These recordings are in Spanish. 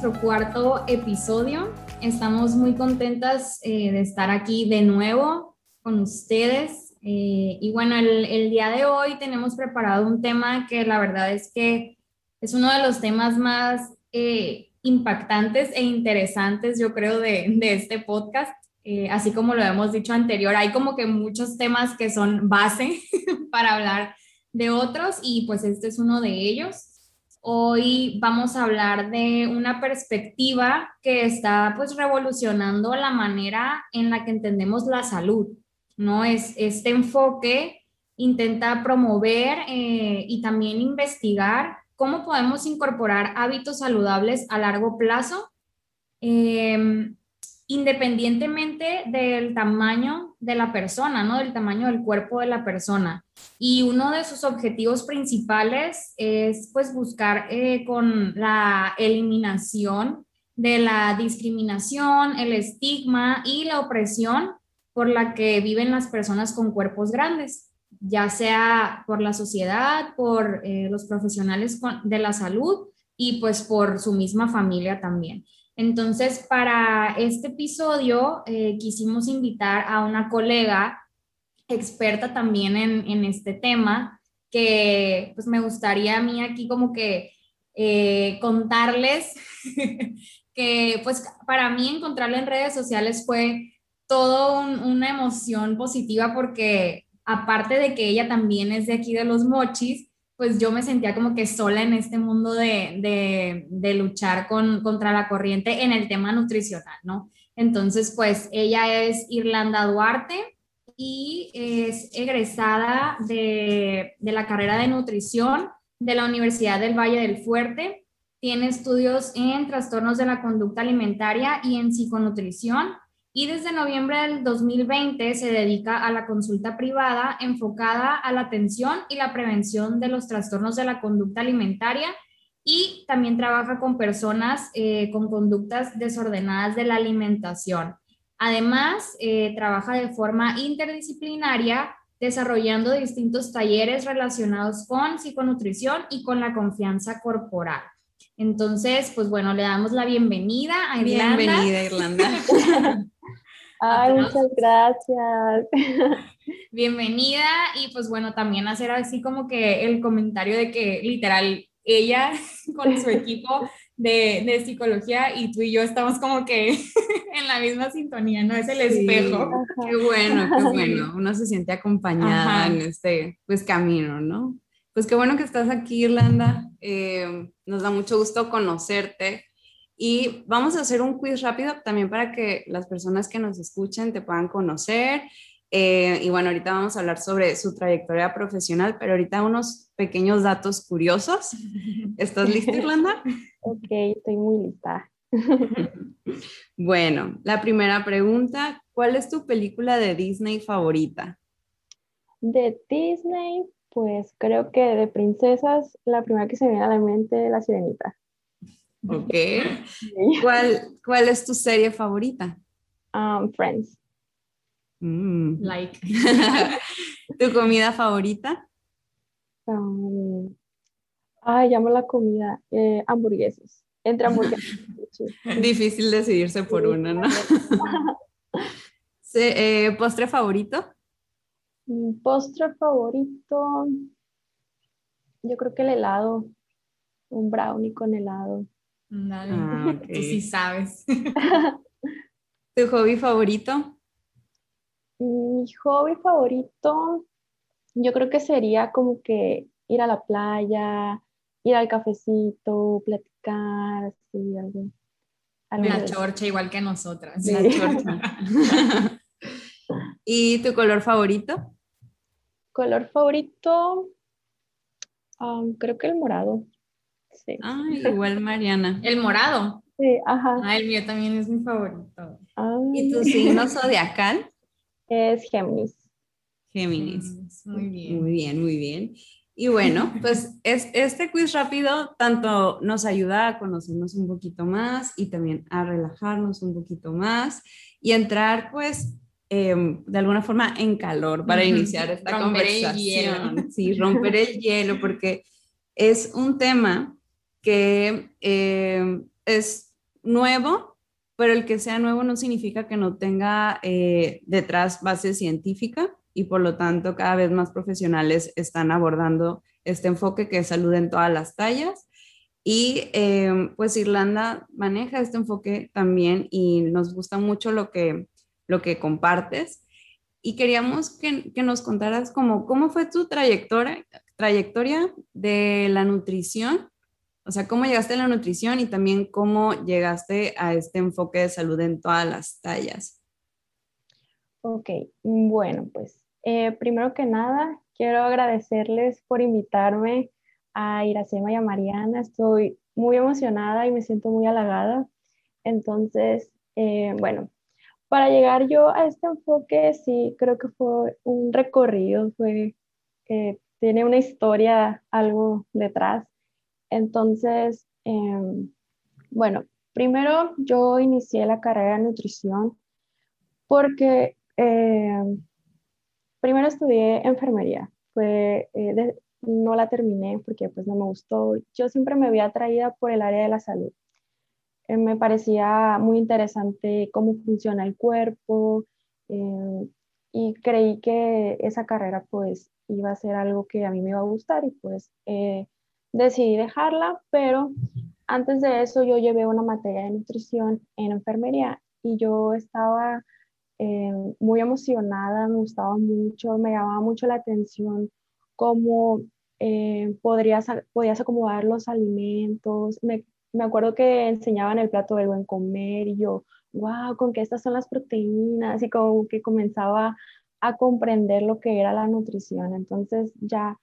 Nuestro cuarto episodio. Estamos muy contentas eh, de estar aquí de nuevo con ustedes. Eh, y bueno, el, día de hoy tenemos preparado un tema que la verdad es que es uno de los temas más eh, impactantes e interesantes, yo creo, de, de este podcast. así como lo hemos dicho anterior, hay como que muchos temas que son base para hablar de otros y pues este es uno de ellos. Hoy vamos a hablar de una perspectiva que está pues revolucionando la manera en la que entendemos la salud, ¿no? Es, este enfoque intenta promover eh, y también investigar cómo podemos incorporar hábitos saludables a largo plazo, em, independientemente del tamaño de la persona, ¿no? Del tamaño del cuerpo de la persona. Y uno de sus objetivos principales es pues buscar eh, con la eliminación de la discriminación, el estigma y la opresión por la que viven las personas con cuerpos grandes, ya sea por la sociedad, por eh, los profesionales de la salud y pues por su misma familia también. Entonces, para este episodio eh, quisimos invitar a una colega experta también en, este tema, que pues me gustaría a mí aquí como que eh, contarles que pues para mí encontrarla en redes sociales fue todo una emoción positiva porque aparte de que ella también es de aquí de los mochis, pues yo me sentía como que sola en este mundo de, de luchar con, contra la corriente en el tema nutricional, ¿no? Entonces, pues ella es Irlanda Duarte, y es egresada de, la carrera de nutrición de la Universidad del Valle del Fuerte. Tiene estudios en trastornos de la conducta alimentaria y en psiconutrición y desde noviembre del 2020 se dedica a la consulta privada enfocada a la atención y la prevención de los trastornos de la conducta alimentaria y también trabaja con personas eh, con conductas desordenadas de la alimentación. Además, eh, trabaja de forma interdisciplinaria desarrollando distintos talleres relacionados con psiconutrición y con la confianza corporal. Entonces, pues bueno, le damos la bienvenida a Irlanda. Bienvenida, Irlanda. Ay, muchas gracias. Bienvenida y pues bueno, también hacer así como que el comentario de que literal ella con su equipo de, de, psicología y tú y yo estamos como que en la misma sintonía, ¿no? Es el espejo. Qué bueno, qué bueno. Uno se siente acompañada en este pues, camino, ¿no? Pues qué bueno que estás aquí, Irlanda. Eh, nos da mucho gusto conocerte. Y vamos a hacer un quiz rápido también para que las personas que nos escuchen te puedan conocer eh, y bueno, ahorita vamos a hablar sobre su trayectoria profesional, pero ahorita unos pequeños datos curiosos. ¿Estás lista, Irlanda? ok, estoy muy lista. bueno, la primera pregunta, ¿cuál es tu película de Disney favorita? De Disney, pues creo que de princesas, la primera que se me viene a la mente es La Sirenita. Ok. ¿Cuál, ¿Cuál es tu serie favorita? Um, Friends. Mm. Like. ¿Tu comida favorita? Um, ay, llamo la comida. Eh, hamburguesas. Entre hamburguesas. Difícil decidirse por una, ¿no? Eh, ¿Postre favorito? Postre favorito. Yo creo que el helado. Un brownie con helado. Dale. Ah, Tú sí sabes. ¿Tu hobby favorito? Mi hobby favorito, yo creo que sería como que ir a la playa, ir al cafecito, platicar, así, algo. la chorcha, igual que nosotras. La chorcha. ¿Y tu color favorito? Color favorito, creo que el morado. Sí. Ah, igual Mariana. El morado. Sí, ajá. Ah, el mío también es mi favorito. ¿Y tu signo zodiacal? Es Géminis. Géminis. Muy bien. Muy bien, muy bien. Y bueno, pues es, este quiz rápido tanto nos ayuda a conocernos un poquito más y también a relajarnos un poquito más y entrar pues em, de alguna forma en calor para iniciar esta conversación. Sí, romper el hielo porque es un tema que em, es nuevo, pero el que sea nuevo no significa que no tenga eh, detrás base científica y por lo tanto cada vez más profesionales están abordando este enfoque que es salud en todas las tallas. Y eh, pues Irlanda maneja este enfoque también y nos gusta mucho lo que, lo que compartes. Y queríamos que, que nos contaras cómo, cómo fue tu trayectoria, trayectoria de la nutrición, o sea, cómo llegaste a la nutrición y también cómo llegaste a este enfoque de salud en todas las tallas. Ok, bueno, pues eh, primero que nada, quiero agradecerles por invitarme a Iracema y a Mariana. Estoy muy emocionada y me siento muy halagada. Entonces, eh, bueno, para llegar yo a este enfoque, sí, creo que fue un recorrido, fue, eh, tiene una historia, algo detrás. Entonces, em, bueno, primero yo inicié la carrera de nutrición porque em, primero estudié enfermería, eh, no la terminé porque pues no me gustó. Yo siempre me había atraída por el área de la salud. Eh, me parecía muy interesante cómo funciona el cuerpo eh, y creí que esa carrera pues iba a ser algo que a mí me iba a gustar y pues decidí dejarla, pero antes de eso yo llevé una materia de nutrición en enfermería y yo estaba eh, muy emocionada, me gustaba mucho, me llamaba mucho la atención cómo eh, podías acomodar los alimentos. Me, me, acuerdo que enseñaban el plato del buen comer y yo, wow, con que estas son las proteínas y como que comenzaba a comprender lo que era la nutrición. Entonces ya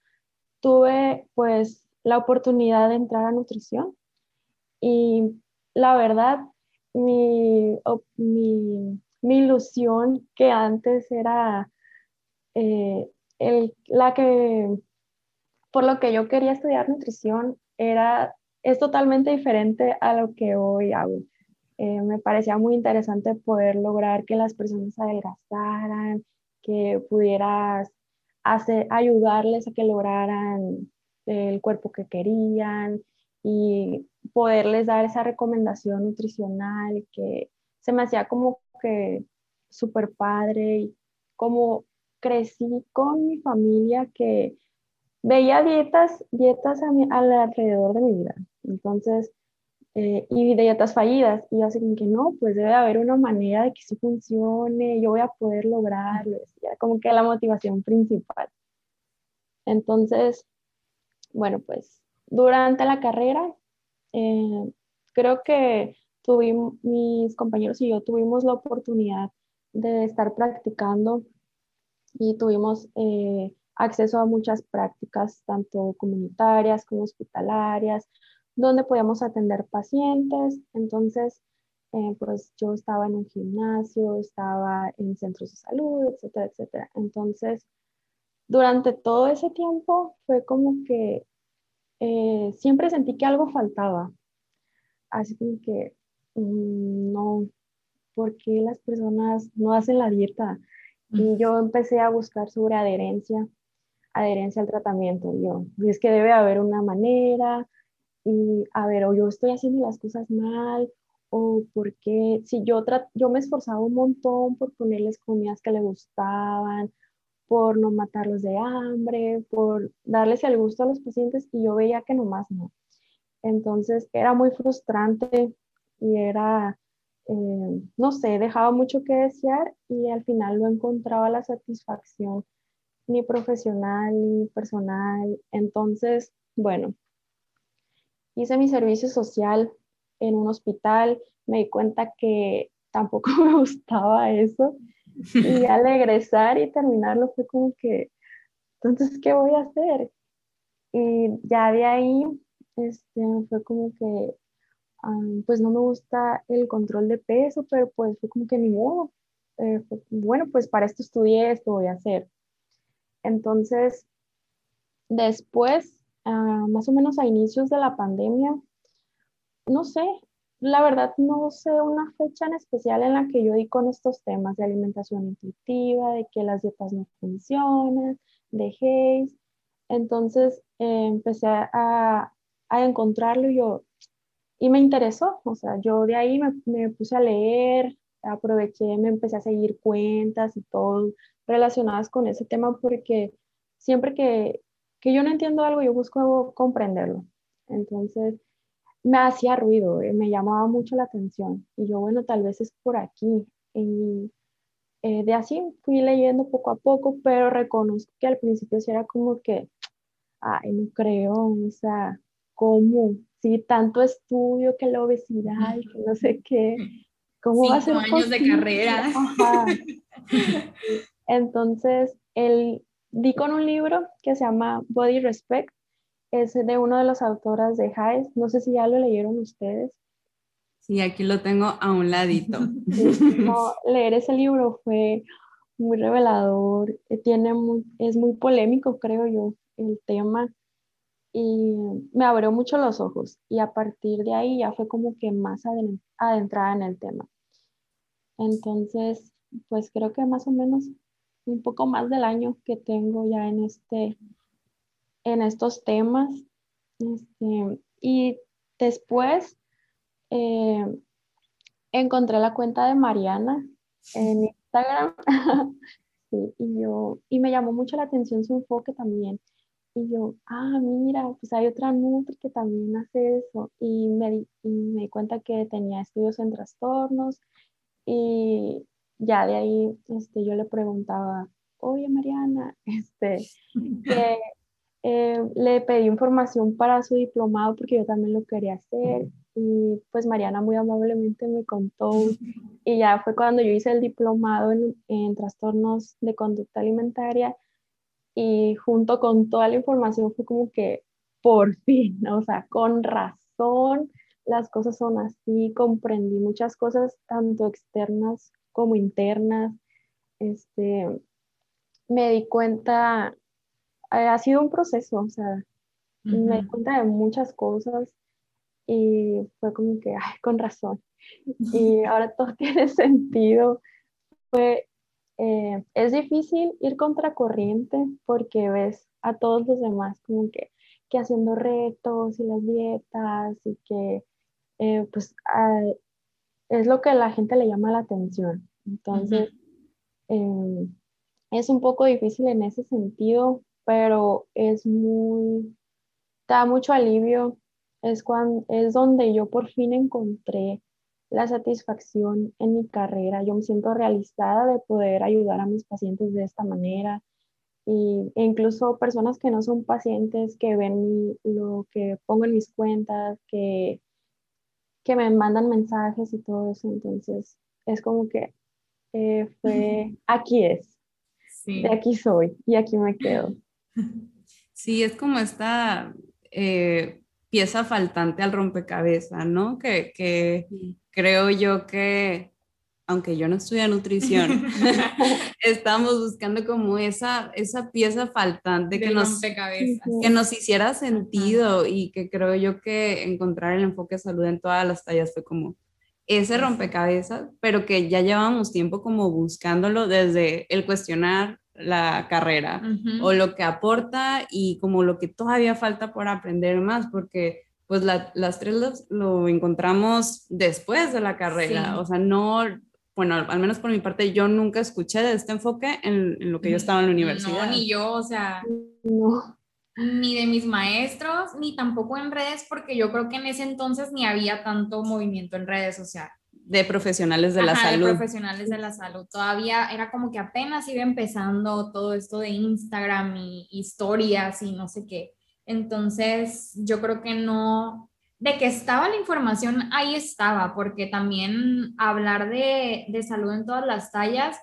tuve pues la oportunidad de entrar a nutrición y la verdad, mi, mi mi ilusión que antes era eh, el, la que, por lo que yo quería estudiar nutrición, era, es totalmente diferente a lo que hoy hago. Eh, me parecía muy interesante poder lograr que las personas adelgazaran, que pudieras hacer, ayudarles a que lograran el cuerpo que querían y poderles dar esa recomendación nutricional que se me hacía como que súper padre y como crecí con mi familia que veía dietas, dietas a mi, alrededor de mi vida. Entonces, eh, y dietas fallidas. Y yo así como que no, pues debe haber una manera de que eso funcione, yo voy a poder lograrlo. como que la motivación principal. Entonces, bueno, pues durante la carrera, eh, creo que tuvimos, mis compañeros y yo tuvimos la oportunidad de estar practicando y tuvimos eh, acceso a muchas prácticas, tanto comunitarias como hospitalarias, donde podíamos atender pacientes. Entonces, eh, pues yo estaba en un gimnasio, estaba en centros de salud, etcétera, etcétera. Entonces, durante todo ese tiempo fue como que eh, siempre sentí que algo faltaba. Así que Mm, no, ¿por qué las personas no hacen la dieta? Y yo empecé a buscar sobre adherencia, adherencia al tratamiento. Yo, y es que debe haber una manera, y a ver, o yo estoy haciendo las cosas mal, o porque si yo, yo me esforzaba un montón por ponerles comidas que le gustaban, por no matarlos de hambre, por darles el gusto a los pacientes, y yo veía que nomás no. Entonces era muy frustrante y era, eh, no sé, dejaba mucho que desear y al final no encontraba la satisfacción ni profesional ni personal. Entonces, bueno, hice mi servicio social en un hospital, me di cuenta que tampoco me gustaba eso y al egresar y terminarlo fue como que, entonces, ¿qué voy a hacer? Y ya de ahí, este, fue como que, pues no me gusta el control de peso, pero pues fue como que ni modo. Eh, bueno, pues para esto estudié, esto voy a hacer. Entonces, después, ah, más o menos a inicios de la pandemia, no sé, la verdad no sé una fecha en especial en la que yo di con estos temas de alimentación intuitiva, de que las dietas no funcionan, de Hayes. Entonces eh, empecé a, a, encontrarlo y yo, y me interesó, o sea, yo de ahí me, me, puse a leer, aproveché, me empecé a seguir cuentas y todo relacionadas con ese tema porque siempre que, que yo no entiendo algo, yo busco comprenderlo. Entonces, me hacía ruido, eh, me llamaba mucho la atención. Y yo, bueno, tal vez es por aquí. Y eh, de así fui leyendo poco a poco, pero reconozco que al principio sí era como que, ay, no creo, o sea, ¿cómo? Sí, tanto estudio que la obesidad y que no sé qué. ¿Cómo va a ser años de carrera. Entonces, el, di con un libro que se llama Body Respect es de una de las autoras de Haes. No sé si ya lo leyeron ustedes. Sí, aquí lo tengo a un ladito. leer ese libro fue muy revelador, tiene es muy polémico, creo yo, el tema, y me abrió mucho los ojos. Y a partir de ahí ya fue como que más adentrada en el tema. Entonces, pues creo que más o menos un poco más del año que tengo ya en este en estos temas. Este, y después eh, encontré la cuenta de Mariana en Instagram. y, yo, y me llamó mucho la atención su enfoque también. Y yo, ah, mira, pues hay otra Nutri que también hace eso. Y me, di, y me di cuenta que tenía estudios en trastornos. Y ya de ahí este, yo le preguntaba, oye Mariana, este, que, eh, le pedí información para su diplomado porque yo también lo quería hacer y pues Mariana muy amablemente me contó y ya fue cuando yo hice el diplomado en, en trastornos de conducta alimentaria y junto con toda la información fue como que por fin, o sea, con razón las cosas son así, comprendí muchas cosas tanto externas como internas, este, me di cuenta ha sido un proceso, o sea, me di cuenta de muchas cosas y fue como que, ay, con razón. Y ahora todo tiene sentido. Fue, eh, es difícil ir contracorriente porque ves a todos los demás como que, que haciendo retos y las dietas y que eh, pues es lo que la gente le llama la atención. Entonces, em, es un poco difícil en ese sentido pero es muy, da mucho alivio. Es, cuando, es donde yo por fin encontré la satisfacción en mi carrera. Yo me siento realizada de poder ayudar a mis pacientes de esta manera. Y, e incluso personas que no son pacientes, que ven lo que pongo en mis cuentas, que, que me mandan mensajes y todo eso. Entonces, es como que eh, fue, aquí es, de aquí soy y aquí me quedo. Sí, es como esta eh, pieza faltante al rompecabezas, ¿no? Que, creo yo que, aunque yo no estudio nutrición, estamos buscando como esa, esa pieza faltante que nos, que nos hiciera sentido y que creo yo que encontrar el enfoque de salud en todas las tallas fue como ese rompecabezas, pero que ya llevamos tiempo como buscándolo desde el cuestionar la carrera o lo que aporta y como lo que todavía falta por aprender más, porque pues las tres lo, encontramos después de la carrera, o sea, no, bueno, al menos por mi parte, yo nunca escuché de este enfoque en, lo que yo estaba en la universidad. No, ni yo, o sea, no. ni de mis maestros, ni tampoco en redes, porque yo creo que en ese entonces ni había tanto movimiento en redes, o sea, de profesionales de la salud. De profesionales de la salud. Todavía era como que apenas iba empezando todo esto de Instagram y historias y no sé qué. Entonces, yo creo que no, de que estaba la información, ahí estaba, porque también hablar de, de salud en todas las tallas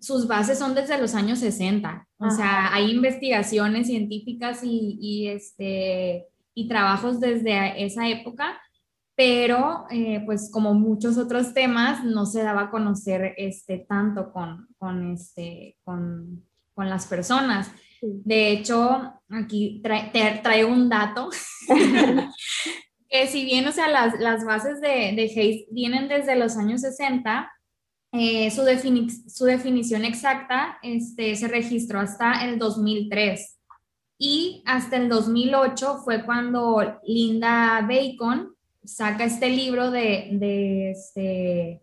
sus bases son desde los años 60. O sea, hay investigaciones científicas y, y, este, y trabajos desde esa época, pero eh, pues como muchos otros temas, no se daba a conocer este, tanto con, con, este, con, con las personas. De hecho, aquí trae, un dato, que si bien, o sea, las, las bases de, de Hayes vienen desde los años 60, eh, su, su, definición exacta este, se registró hasta el 2003 y hasta el 2008 fue cuando Linda Bacon saca este libro de, de, este,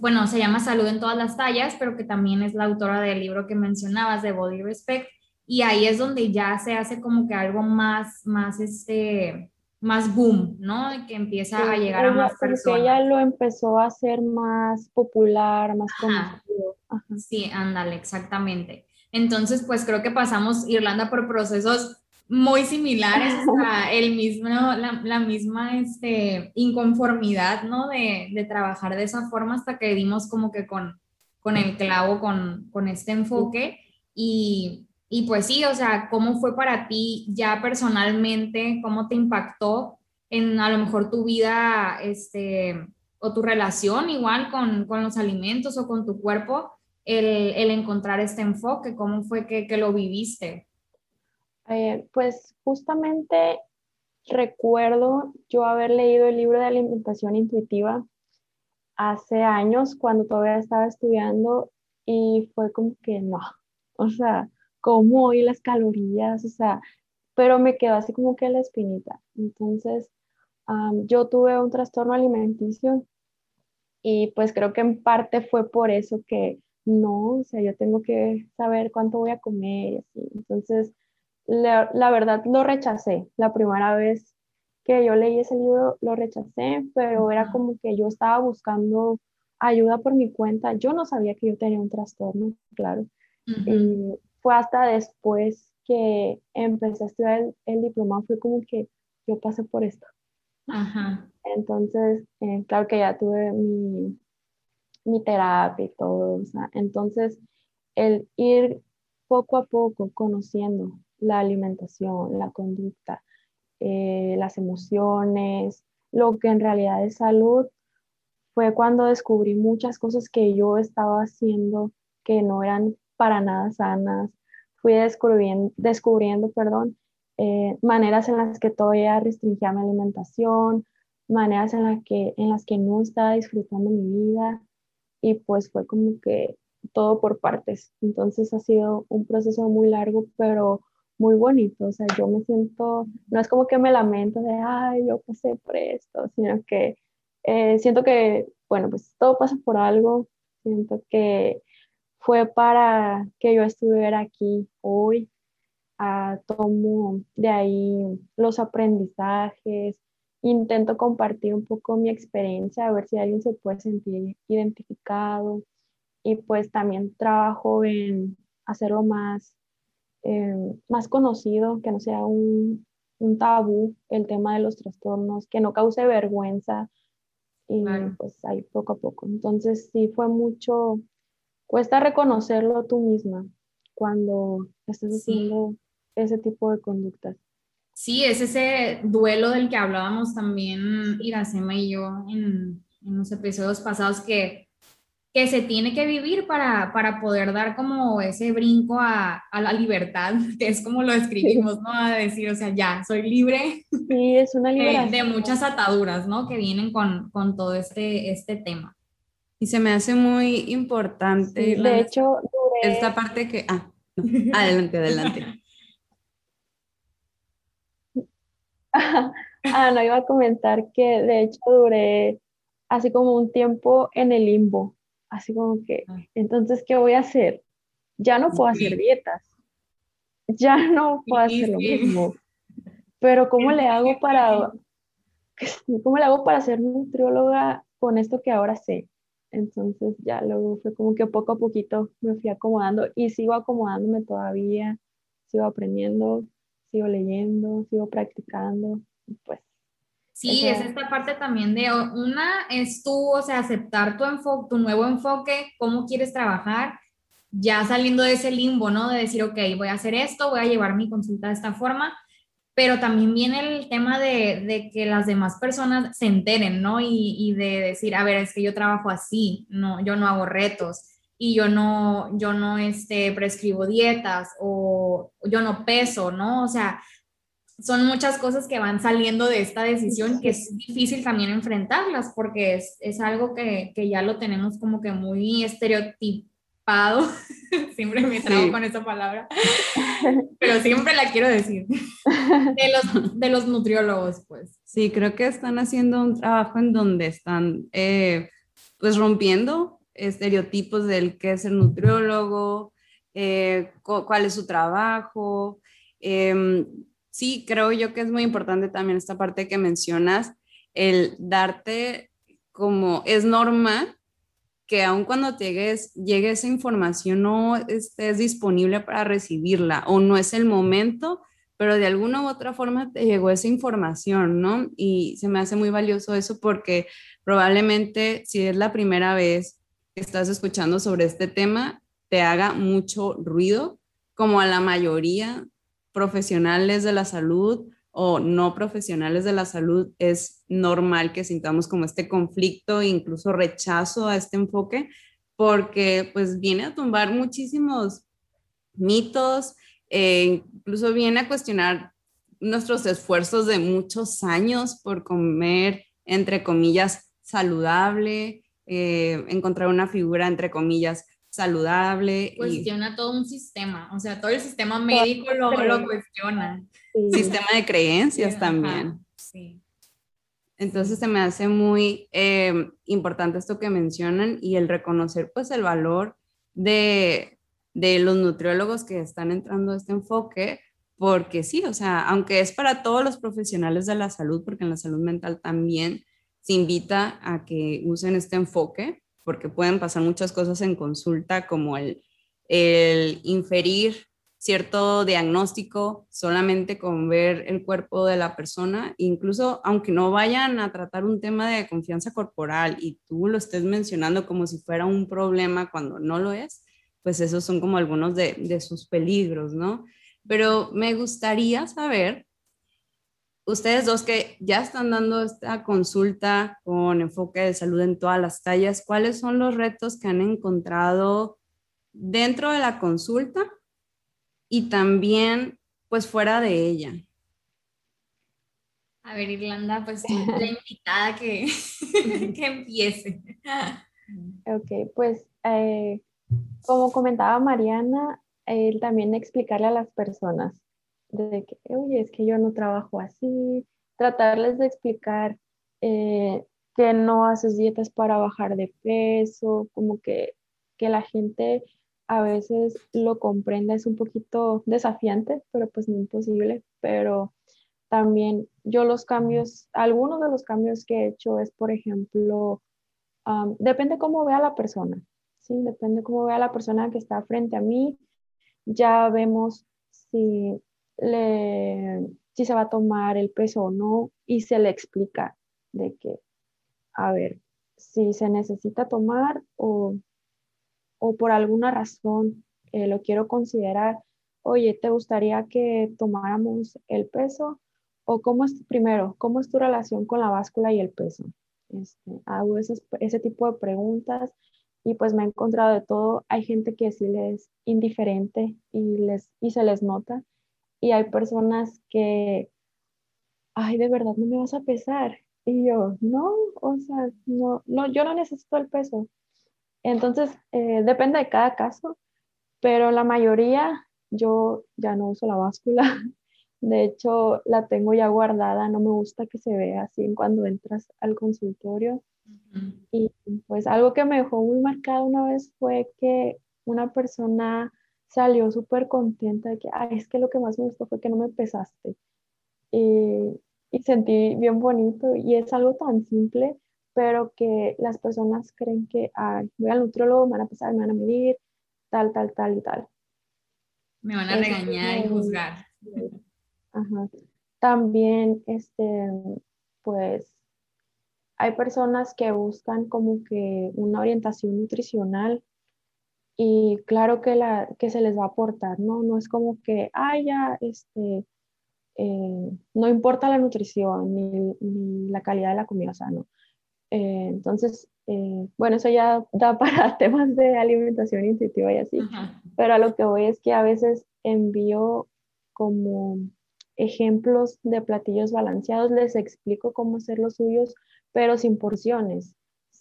bueno, se llama Salud en todas las tallas, pero que también es la autora del libro que mencionabas de Body Respect y ahí es donde ya se hace como que algo más, más, este, más boom, ¿no? Que empieza a llegar a más personas. ella lo empezó a hacer más popular, más conocido. Sí, ándale, exactamente. Entonces, pues creo que pasamos Irlanda por procesos muy similares, el mismo, la, misma este, inconformidad, ¿no? De, de, trabajar de esa forma hasta que dimos como que con, con el clavo, con, con este enfoque. Y, y pues sí, o sea, ¿cómo fue para ti ya personalmente? ¿Cómo te impactó en a lo mejor tu vida este, o tu relación igual con, con los alimentos o con tu cuerpo? El, el encontrar este enfoque, ¿cómo fue que, que lo viviste? Eh, pues justamente recuerdo yo haber leído el libro de alimentación intuitiva hace años cuando todavía estaba estudiando y fue como que no, o sea, como y las calorías, o sea, pero me quedó así como que la espinita. Entonces, yo tuve un trastorno alimenticio y pues creo que en parte fue por eso que no, o sea, yo tengo que saber cuánto voy a comer y así. Entonces, la, la verdad lo rechacé. La primera vez que yo leí ese libro lo rechacé, pero era como que yo estaba buscando ayuda por mi cuenta. Yo no sabía que yo tenía un trastorno, claro. Y fue hasta después que empecé a estudiar el, diploma, fue como que yo pasé por esto. Entonces, eh, claro que ya tuve mi, mi terapia y todo. entonces, el ir poco a poco conociendo la alimentación, la conducta, eh, las emociones, lo que en realidad es salud, fue cuando descubrí muchas cosas que yo estaba haciendo que no eran para nada sanas. Fui descubriendo, perdón, eh, maneras en las que todavía restringía mi alimentación, maneras en, las que, en las que no estaba disfrutando mi vida y pues fue como que todo por partes. Entonces ha sido un proceso muy largo, pero muy bonito. O sea, yo me siento, no es como que me lamento de, ay, yo pasé por esto, sino que eh, siento que, bueno, pues todo pasa por algo. Siento que fue para que yo estuviera aquí hoy. Ah, tomo de ahí los aprendizajes, intento compartir un poco mi experiencia, a ver si alguien se puede sentir identificado y pues también trabajo en hacerlo más eh, más conocido, que no sea un, un, tabú el tema de los trastornos, que no cause vergüenza y pues ahí poco a poco. Entonces sí fue mucho, cuesta reconocerlo tú misma cuando estás haciendo ese tipo de conductas. Sí, es ese duelo del que hablábamos también Iracema y yo en, en los episodios pasados que que se tiene que vivir para, para poder dar como ese brinco a, a, la libertad, que es como lo escribimos, ¿no? A decir, o sea, ya, soy libre. Sí, es una liberación. De, muchas ataduras, ¿no? Que vienen con, con, todo este, este tema. Y se me hace muy importante. de hecho, Esta parte que... Ah, adelante, adelante. ah, no, iba a comentar que de hecho duré así como un tiempo en el limbo así como que, ah. entonces, ¿qué voy a hacer? Ya no puedo hacer dietas, ya no puedo hacer lo mismo, pero ¿cómo le hago para, cómo le hago para ser nutrióloga con esto que ahora sé? Entonces ya luego fue como que poco a poquito me fui acomodando y sigo acomodándome todavía, sigo aprendiendo, sigo leyendo, sigo practicando, pues Sí, es esta parte también de una es tú, o sea, aceptar tu enfoque, tu nuevo enfoque, cómo quieres trabajar ya saliendo de ese limbo, ¿no? De decir, ok, voy a hacer esto, voy a llevar mi consulta de esta forma, pero también viene el tema de, de que las demás personas se enteren, ¿no? Y, y, de decir, a ver, es que yo trabajo así, no, yo no hago retos y yo no, yo no este, prescribo dietas o yo no peso, ¿no? O sea, son muchas cosas que van saliendo de esta decisión que es difícil también enfrentarlas porque es, es algo que, que, ya lo tenemos como que muy estereotipado. siempre me trago con esa palabra, pero siempre la quiero decir. De los, de los nutriólogos, pues. Sí, creo que están haciendo un trabajo en donde están eh, pues rompiendo estereotipos del qué es el nutriólogo, eh, cuál es su trabajo. Eh, sí, creo yo que es muy importante también esta parte que mencionas, el darte como es normal que aun cuando llegues, llegue esa información no estés disponible para recibirla o no es el momento, pero de alguna u otra forma te llegó esa información, ¿no? Y se me hace muy valioso eso porque probablemente si es la primera vez que estás escuchando sobre este tema, te haga mucho ruido, como a la mayoría profesionales de la salud o no profesionales de la salud, es normal que sintamos como este conflicto e incluso rechazo a este enfoque, porque pues viene a tumbar muchísimos mitos, e incluso viene a cuestionar nuestros esfuerzos de muchos años por comer, entre comillas, saludable, eh, encontrar una figura, entre comillas, saludable. Cuestiona todo un sistema, o sea, todo el sistema médico lo, lo, cuestiona. Sistema de creencias también. sí. Entonces se me hace muy eh, importante esto que mencionan y el reconocer pues el valor de, de los nutriólogos que están entrando a este enfoque, porque sí, o sea, aunque es para todos los profesionales de la salud, porque en la salud mental también se invita a que usen este enfoque, porque pueden pasar muchas cosas en consulta, como el, inferir cierto diagnóstico solamente con ver el cuerpo de la persona, incluso aunque no vayan a tratar un tema de confianza corporal y tú lo estés mencionando como si fuera un problema cuando no lo es, pues esos son como algunos de sus peligros, ¿no? Pero me gustaría saber ustedes dos que ya están dando esta consulta con enfoque de salud en todas las tallas, ¿cuáles son los retos que han encontrado dentro de la consulta y también pues fuera de ella? A ver, Irlanda, pues la invitada que, que empiece. Ok, pues eh, como comentaba Mariana, él también explicarle a las personas de que, oye, es que yo no trabajo así, tratarles de explicar eh, que no haces dietas para bajar de peso, como que, que la gente a veces lo comprenda, es un poquito desafiante, pero pues no imposible, pero también yo los cambios, algunos de los cambios que he hecho es, por ejemplo, depende cómo vea la persona, ¿sí? Depende cómo vea la persona que está frente a mí, ya vemos si le, si se va a tomar el peso o no y se le explica de que, a ver, si se necesita tomar o, o por alguna razón eh, lo quiero considerar, oye, ¿te gustaría que tomáramos el peso? ¿O cómo es, primero, cómo es tu relación con la báscula y el peso? Este, hago ese, ese tipo de preguntas y pues me he encontrado de todo. Hay gente que sí les es indiferente y, les, y se les nota y hay personas que, ay, de verdad no me vas a pesar. Y yo, no, o sea, no, no yo no necesito el peso. Entonces, eh, depende de cada caso, pero la mayoría yo ya no uso la báscula. De hecho, la tengo ya guardada, no me gusta que se vea así cuando entras al consultorio. Y pues algo que me dejó muy marcado una vez fue que una persona salió súper contenta de que, ay, es que lo que más me gustó fue que no me pesaste. Y, y sentí bien bonito y es algo tan simple, pero que las personas creen que, ay, voy al nutriólogo, me van a pesar, me van a medir, tal, tal, tal y tal. Me van a regañar y juzgar. Ajá. También, este, pues, hay personas que buscan como que una orientación nutricional y claro que, la, que se les va a aportar, ¿no? No es como que, ah, ya, este, eh, no importa la nutrición ni, la calidad de la comida, o sea, no. Eh, entonces, eh, bueno, eso ya da para temas de alimentación intuitiva y así, pero a lo que voy es que a veces envío como ejemplos de platillos balanceados, les explico cómo hacer los suyos, pero sin porciones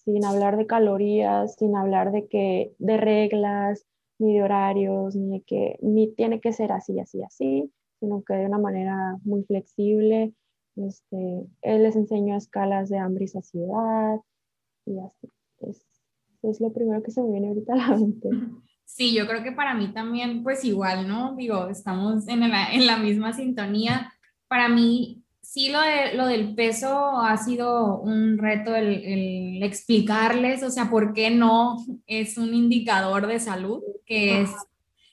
sin hablar de calorías, sin hablar de que de reglas, ni de horarios, ni de que ni tiene que ser así, así, así, sino que de una manera muy flexible. Este, él les enseñó escalas de hambre y saciedad y así. Es, es lo primero que se me viene ahorita a la mente. Sí, yo creo que para mí también, pues igual, ¿no? Digo, estamos en la, en la misma sintonía. Para mí, sí lo, de, lo del peso ha sido un reto el, explicarles, o sea, por qué no es un indicador de salud, que es,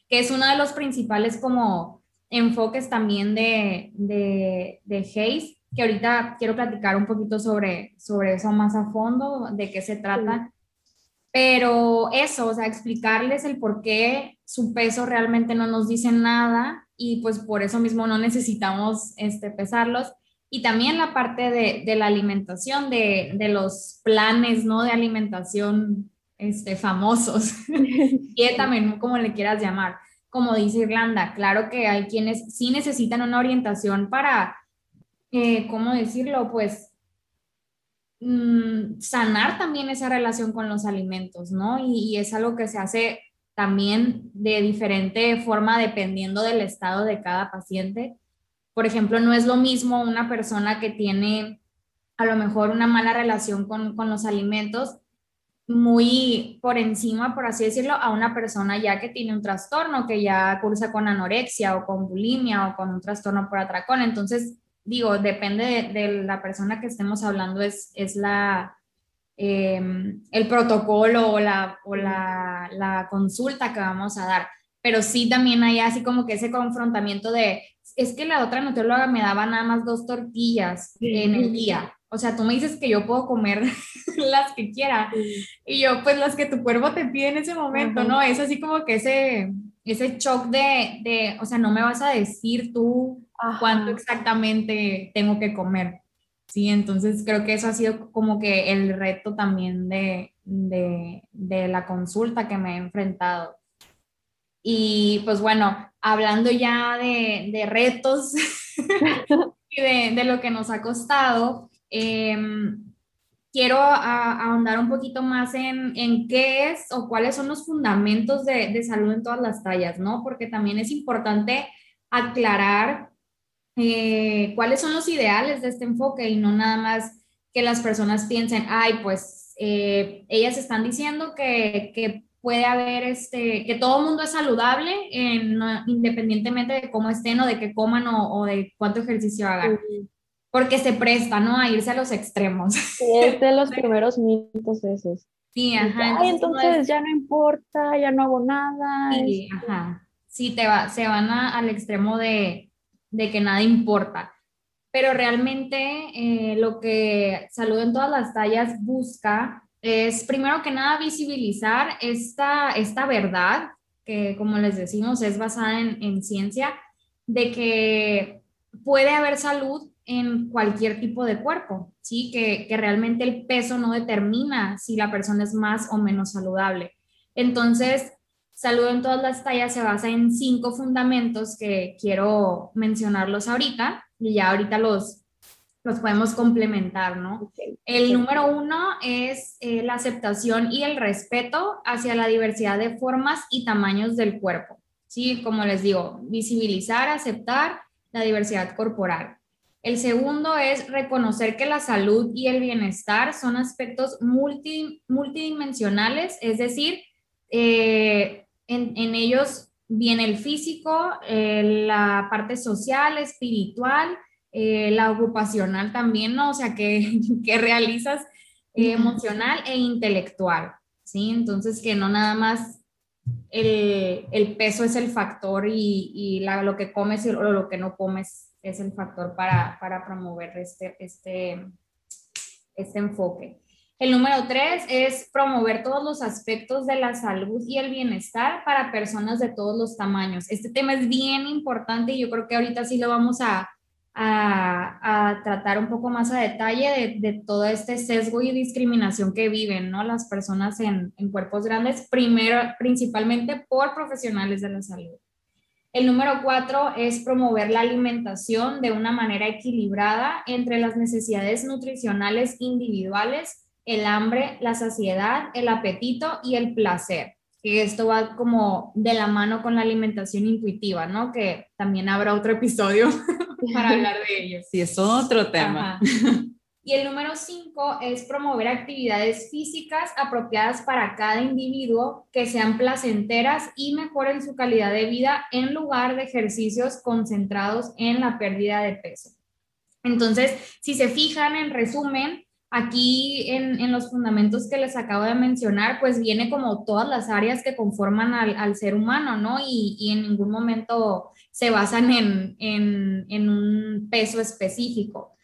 que es uno de los principales como enfoques también de, de, de Hayes, que ahorita quiero platicar un poquito sobre, sobre eso más a fondo, de qué se trata. Pero eso, o sea, explicarles el por qué su peso realmente no nos dice nada y pues por eso mismo no necesitamos este, pesarlos y también la parte de, la alimentación, de, los planes, ¿no? De alimentación este, famosos, dieta, menú, como le quieras llamar. Como dice Irlanda, claro que hay quienes sí necesitan una orientación para, eh, ¿cómo decirlo? Pues mm, sanar también esa relación con los alimentos, ¿no? y es algo que se hace también de diferente forma dependiendo del estado de cada paciente por ejemplo, no es lo mismo una persona que tiene a lo mejor una mala relación con, los alimentos muy por encima, por así decirlo, a una persona ya que tiene un trastorno, que ya cursa con anorexia o con bulimia o con un trastorno por atracón. Entonces, digo, depende de, la persona que estemos hablando, es, es la, em, el protocolo o, la, o la, la consulta que vamos a dar. Pero sí también hay así como que ese confrontamiento de, es que la otra nutrióloga me daba nada más dos tortillas en el día. O sea, tú me dices que yo puedo comer las que quiera. Y yo, pues las que tu cuerpo te pide en ese momento, ¿no? Es así como que ese, ese shock de, de, o sea, no me vas a decir tú cuánto exactamente tengo que comer. Sí, entonces creo que eso ha sido como que el reto también de, de, de la consulta que me he enfrentado. Y pues bueno, hablando ya de, retos y de, lo que nos ha costado, em, quiero ahondar un poquito más en, qué es o cuáles son los fundamentos de, salud en todas las tallas, ¿no? Porque también es importante aclarar eh, cuáles son los ideales de este enfoque y no nada más que las personas piensen, ay, pues eh, ellas están diciendo que, que puede haber este, que todo el mundo es saludable, independientemente de cómo estén o de qué coman o, de cuánto ejercicio hagan. Porque se presta, ¿no? A irse a los extremos. Sí, es de los primeros mitos esos. Sí, ajá. Entonces, entonces ya no importa, ya no hago nada. Sí, ajá. Sí, te va, se van al extremo de, de, que nada importa. Pero realmente eh, lo que Salud en todas las tallas busca es primero que nada visibilizar esta, esta verdad, que como les decimos es basada en, ciencia, de que puede haber salud en cualquier tipo de cuerpo, ¿sí? Que, que, realmente el peso no determina si la persona es más o menos saludable. Entonces, salud en todas las tallas se basa en cinco fundamentos que quiero mencionarlos ahorita y ya ahorita los, los podemos complementar, ¿no? El número uno es eh, la aceptación y el respeto hacia la diversidad de formas y tamaños del cuerpo. Sí, como les digo, visibilizar, aceptar la diversidad corporal. El segundo es reconocer que la salud y el bienestar son aspectos multidimensionales, es decir, eh, en, ellos viene el físico, eh, la parte social, espiritual, eh, la ocupacional también, ¿no? O sea, que, que realizas eh, emocional e intelectual, ¿sí? Entonces, que no nada más el, el peso es el factor y, y la, lo que comes o lo que no comes es el factor para, para promover este, este, este enfoque. El número tres es promover todos los aspectos de la salud y el bienestar para personas de todos los tamaños. Este tema es bien importante y yo creo que ahorita sí lo vamos a, tratar un poco más a detalle de, de, todo este sesgo y discriminación que viven ¿no? las personas en, en cuerpos grandes, primero, principalmente por profesionales de la salud. El número cuatro es promover la alimentación de una manera equilibrada entre las necesidades nutricionales individuales, el hambre, la saciedad, el apetito y el placer. Que esto va como de la mano con la alimentación intuitiva, ¿no? Que también habrá otro episodio para hablar de ellos. Sí, es otro tema. Y el número cinco es promover actividades físicas apropiadas para cada individuo que sean placenteras y mejoren su calidad de vida en lugar de ejercicios concentrados en la pérdida de peso. Entonces, si se fijan, en resumen, aquí en, los fundamentos que les acabo de mencionar, pues viene como todas las áreas que conforman al, ser humano, ¿no? Y, en ningún momento se basan en, en un peso específico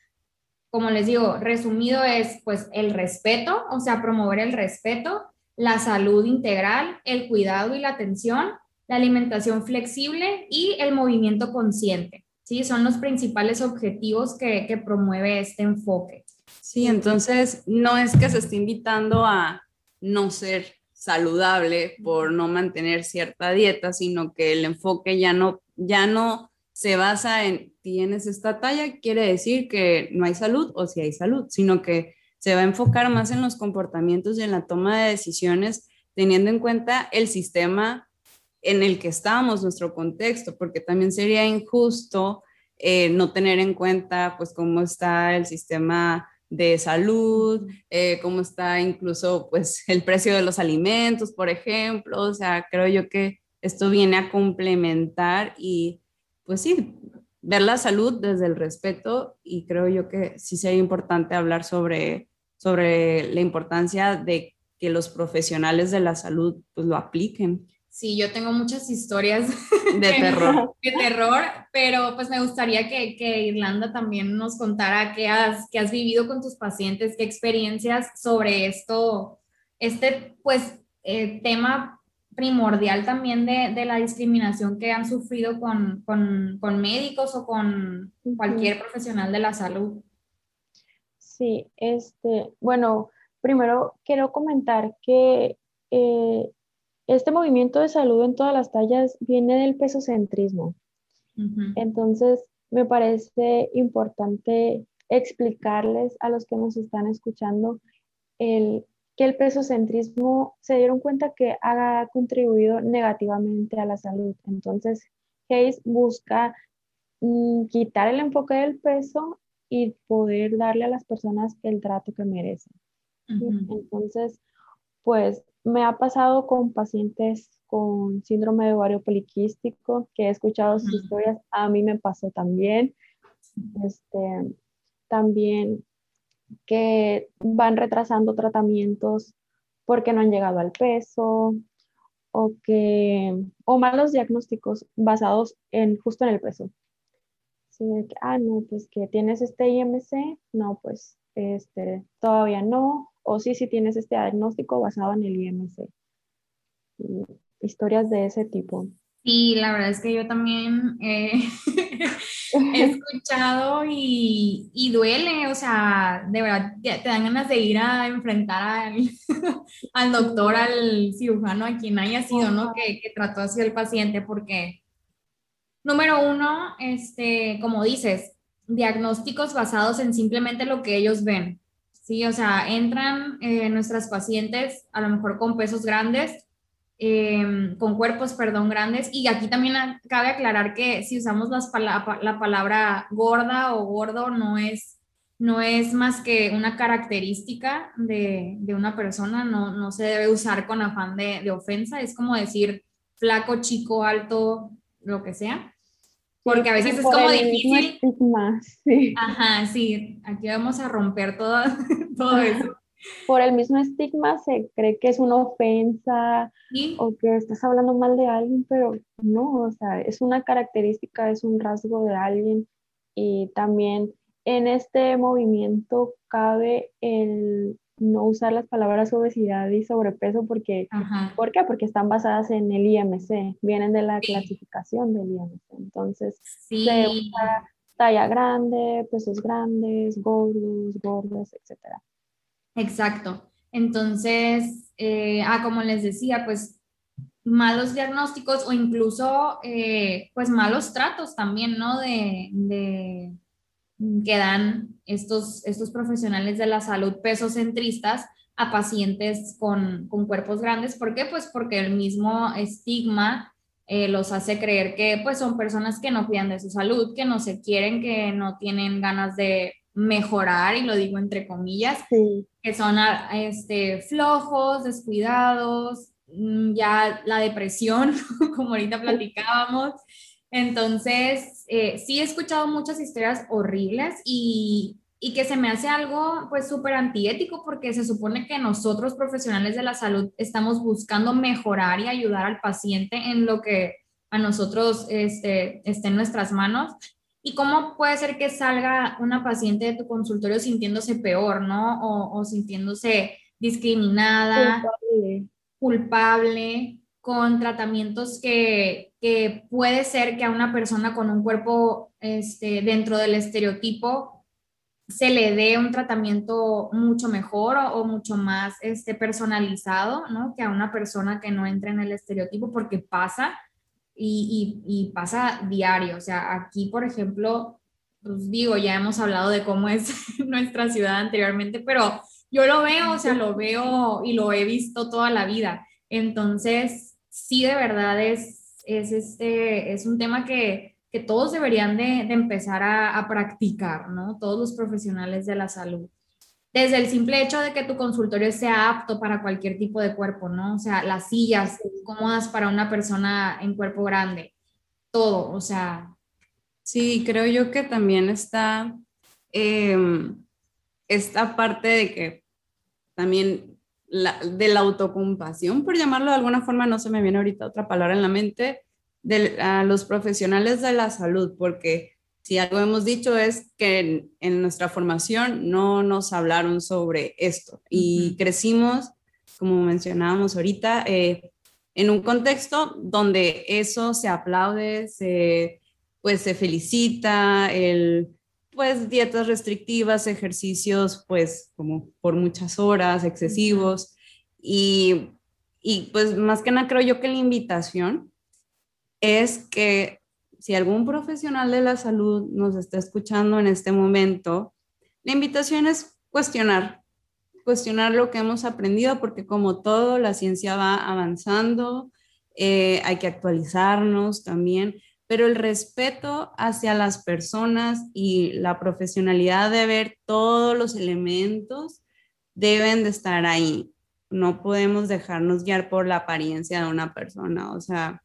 como les digo, resumido es pues el respeto, o sea, promover el respeto, la salud integral, el cuidado y la atención, la alimentación flexible y el movimiento consciente. ¿sí? Son los principales objetivos que, que promueve este enfoque. Sí, entonces no es que se esté invitando a no ser saludable por no mantener cierta dieta, sino que el enfoque ya no, ya no se basa en tienes esta talla, quiere decir que no hay salud o si hay salud, sino que se va a enfocar más en los comportamientos y en la toma de decisiones, teniendo en cuenta el sistema en el que estamos, nuestro contexto, porque también sería injusto eh, no tener en cuenta pues cómo está el sistema de salud, eh, cómo está incluso pues el precio de los alimentos, por ejemplo, o sea, creo yo que esto viene a complementar y pues sí, ver la salud desde el respeto y creo yo que sí sería importante hablar sobre, sobre la importancia de que los profesionales de la salud pues lo apliquen. Sí, yo tengo muchas historias de terror. De terror, pero pues me gustaría que, que Irlanda también nos contara qué has, qué has vivido con tus pacientes, qué experiencias sobre esto, este pues eh, tema primordial también de, de, la discriminación que han sufrido con, con, con médicos o con cualquier profesional de la salud. Sí, este, bueno, primero quiero comentar que eh, este movimiento de salud en todas las tallas viene del pesocentrismo. Entonces, me parece importante explicarles a los que nos están escuchando el, que el pesocentrismo se dieron cuenta que ha contribuido negativamente a la salud. Entonces, Hayes busca mm, quitar el enfoque del peso y poder darle a las personas el trato que merecen. Entonces, pues me ha pasado con pacientes con síndrome de ovario poliquístico, que he escuchado sus historias, a mí me pasó también. Este, también que van retrasando tratamientos porque no han llegado al peso o que o malos diagnósticos basados en justo en el peso. Sí, ah, no, pues que tienes este IMC, no, pues este, todavía no, o sí, sí tienes este diagnóstico basado en el IMC. historias de ese tipo. Y la verdad es que yo también eh, he escuchado y, y, duele, o sea, de verdad te dan ganas de ir a enfrentar al, al doctor, al cirujano, a quien haya sido, ¿no? Que, que, trató así al paciente, porque, número uno, este, como dices, diagnósticos basados en simplemente lo que ellos ven, ¿sí? O sea, entran eh, nuestras pacientes a lo mejor con pesos grandes, Em, con cuerpos, perdón, grandes. Y aquí también cabe aclarar que si usamos las la palabra gorda o gordo, no es, no es más que una característica de, de una persona, no, no, se debe usar con afán de, de, ofensa, es como decir flaco, chico, alto, lo que sea. Porque a veces es como difícil. sí. Ajá, sí, aquí vamos a romper todo, todo eso por el mismo estigma se cree que es una ofensa o que estás hablando mal de alguien, pero no, o sea, es una característica, es un rasgo de alguien y también en este movimiento cabe el no usar las palabras obesidad y sobrepeso porque, ¿por qué? Porque están basadas en el IMC, vienen de la clasificación del IMC. Entonces, se usa talla grande, pesos grandes, gordos, gordas, etc. Exacto. Entonces, eh, ah, como les decía, pues malos diagnósticos o incluso eh, pues malos tratos también, ¿no? De, de, que dan estos, estos profesionales de la salud pesocentristas a pacientes con, con cuerpos grandes. ¿Por qué? Pues porque el mismo estigma eh, los hace creer que pues son personas que no cuidan de su salud, que no se quieren, que no tienen ganas de mejorar, y lo digo entre comillas, que son este, flojos, descuidados, mm, ya la depresión, como ahorita platicábamos. Entonces, eh, sí he escuchado muchas historias horribles y, y que se me hace algo pues súper antiético porque se supone que nosotros profesionales de la salud estamos buscando mejorar y ayudar al paciente en lo que a nosotros este, esté en nuestras manos ¿Y cómo puede ser que salga una paciente de tu consultorio sintiéndose peor, ¿no? O, sintiéndose discriminada, culpable. con tratamientos que, que, puede ser que a una persona con un cuerpo este, dentro del estereotipo se le dé un tratamiento mucho mejor o, mucho más este, personalizado, ¿no? Que a una persona que no entra en el estereotipo, porque pasa y, pasa diario. O sea, aquí, por ejemplo, pues digo, ya hemos hablado de cómo es nuestra ciudad anteriormente, pero yo lo veo, o sea, lo veo y lo he visto toda la vida. Entonces, sí, de verdad es, es, este, es un tema que, que todos deberían de, de empezar a, a, practicar, ¿no? Todos los profesionales de la salud desde el simple hecho de que tu consultorio sea apto para cualquier tipo de cuerpo, ¿no? O sea, las sillas cómodas para una persona en cuerpo grande, todo, o sea. Sí, creo yo que también está em, esta parte de que también de la autocompasión, por llamarlo de alguna forma, no se me viene ahorita otra palabra en la mente, de a los profesionales de la salud, porque si algo hemos dicho es que en, nuestra formación no nos hablaron sobre esto. Y crecimos, como mencionábamos ahorita, eh, en un contexto donde eso se aplaude, se, pues se felicita, el, pues dietas restrictivas, ejercicios pues como por muchas horas, excesivos. Y, y pues más que nada creo yo que la invitación es que si algún profesional de la salud nos está escuchando en este momento, la invitación es cuestionar, cuestionar lo que hemos aprendido, porque como todo, la ciencia va avanzando, eh, hay que actualizarnos también, pero el respeto hacia las personas y la profesionalidad de ver todos los elementos deben de estar ahí. No podemos dejarnos guiar por la apariencia de una persona, o sea,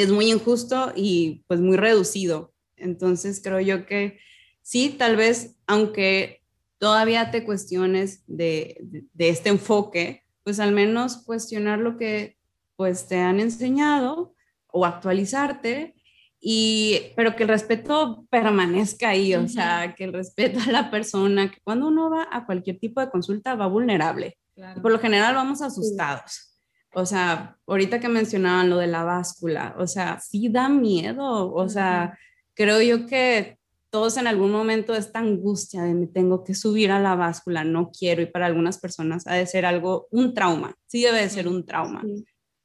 es muy injusto y pues muy reducido. Entonces creo yo que sí, tal vez, aunque todavía te cuestiones de, este enfoque, pues al menos cuestionar lo que pues te han enseñado o actualizarte y pero que el respeto permanezca ahí, o sea, que el respeto a la persona, que cuando uno va a cualquier tipo de consulta va vulnerable. Por lo general vamos asustados. O sea, ahorita que mencionaban lo de la báscula, o sea, sí da miedo, o sea, creo yo que todos en algún momento esta angustia de me tengo que subir a la báscula, no quiero, y para algunas personas ha de ser algo, un trauma, sí debe de ser un trauma,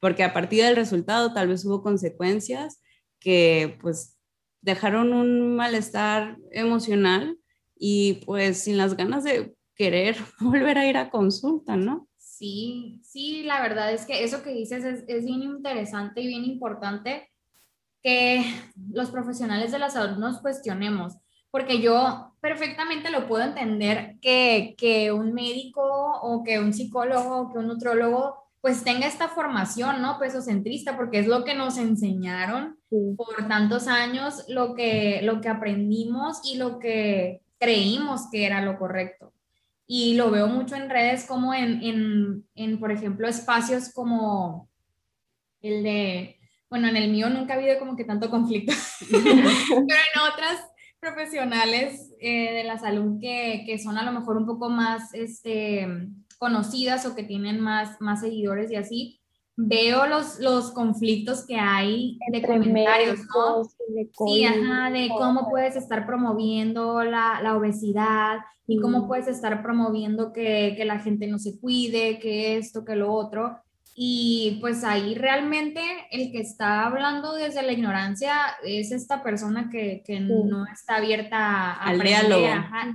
porque a partir del resultado tal vez hubo consecuencias que pues dejaron un malestar emocional y pues sin las ganas de querer volver a ir a consulta, ¿no? Sí, sí, la verdad es que eso que dices es, es, bien interesante y bien importante que los profesionales de la salud nos cuestionemos, porque yo perfectamente lo puedo entender que, que un médico o que un psicólogo o que un nutrólogo pues tenga esta formación, ¿no? Pesocentrista, porque es lo que nos enseñaron por tantos años, lo que, lo que aprendimos y lo que creímos que era lo correcto y lo veo mucho en redes como en, en, en, por ejemplo, espacios como el de, bueno, en el mío nunca ha habido como que tanto conflicto, pero en otras profesionales eh, de la salud que, que, son a lo mejor un poco más este, conocidas o que tienen más, más seguidores y así, veo los, los conflictos que hay de comentarios, ¿no? sí, ajá, de cómo puedes estar promoviendo la, la obesidad y cómo puedes estar promoviendo que, que, la gente no se cuide, que esto, que lo otro. Y pues ahí realmente el que está hablando desde la ignorancia es esta persona que, que no está abierta al diálogo.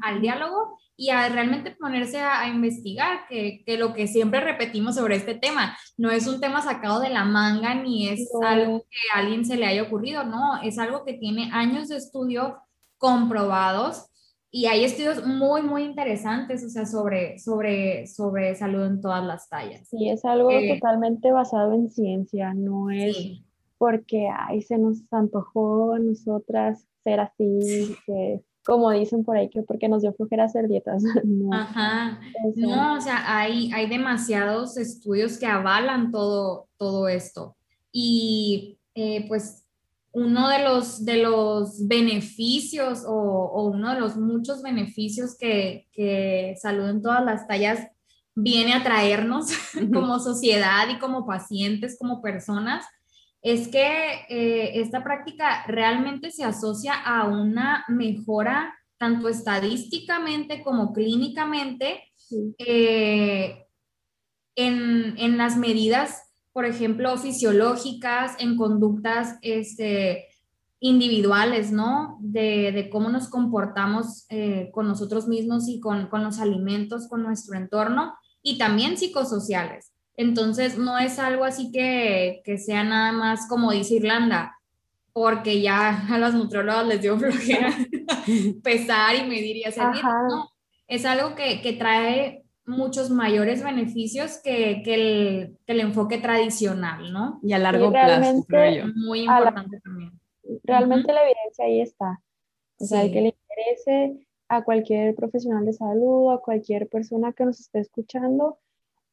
al diálogo y a realmente ponerse a, investigar, que, que, lo que siempre repetimos sobre este tema, no es un tema sacado de la manga ni es algo que a alguien se le haya ocurrido, no, es algo que tiene años de estudio comprobados y hay estudios muy, muy interesantes, o sea, sobre, sobre, sobre salud en todas las tallas. Sí, es algo eh, totalmente basado en ciencia, no es porque, ay, se nos antojó a nosotras ser así, que, como dicen por ahí, que porque nos dio flojera hacer dietas. no. Ajá, no, o sea, hay, hay demasiados estudios que avalan todo, todo esto. Y eh, pues uno de los, de los beneficios o, uno de los muchos beneficios que, que Salud en todas las tallas viene a traernos como sociedad y como pacientes, como personas, es que eh, esta práctica realmente se asocia a una mejora tanto estadísticamente como clínicamente eh, en, en las medidas por ejemplo, fisiológicas, en conductas este, individuales, ¿no? De, cómo nos comportamos eh, con nosotros mismos y con, los alimentos, con nuestro entorno, y también psicosociales. Entonces, no es algo así que, sea nada más como dice Irlanda, porque ya a las nutriólogas les dio flojera pesar y medir y hacer No, es algo que, que trae muchos mayores beneficios que, que, el, que, el, enfoque tradicional, ¿no? Y a largo plazo, creo yo. Muy importante también. Realmente la evidencia ahí está. O sea, que le interese a cualquier profesional de salud, a cualquier persona que nos esté escuchando,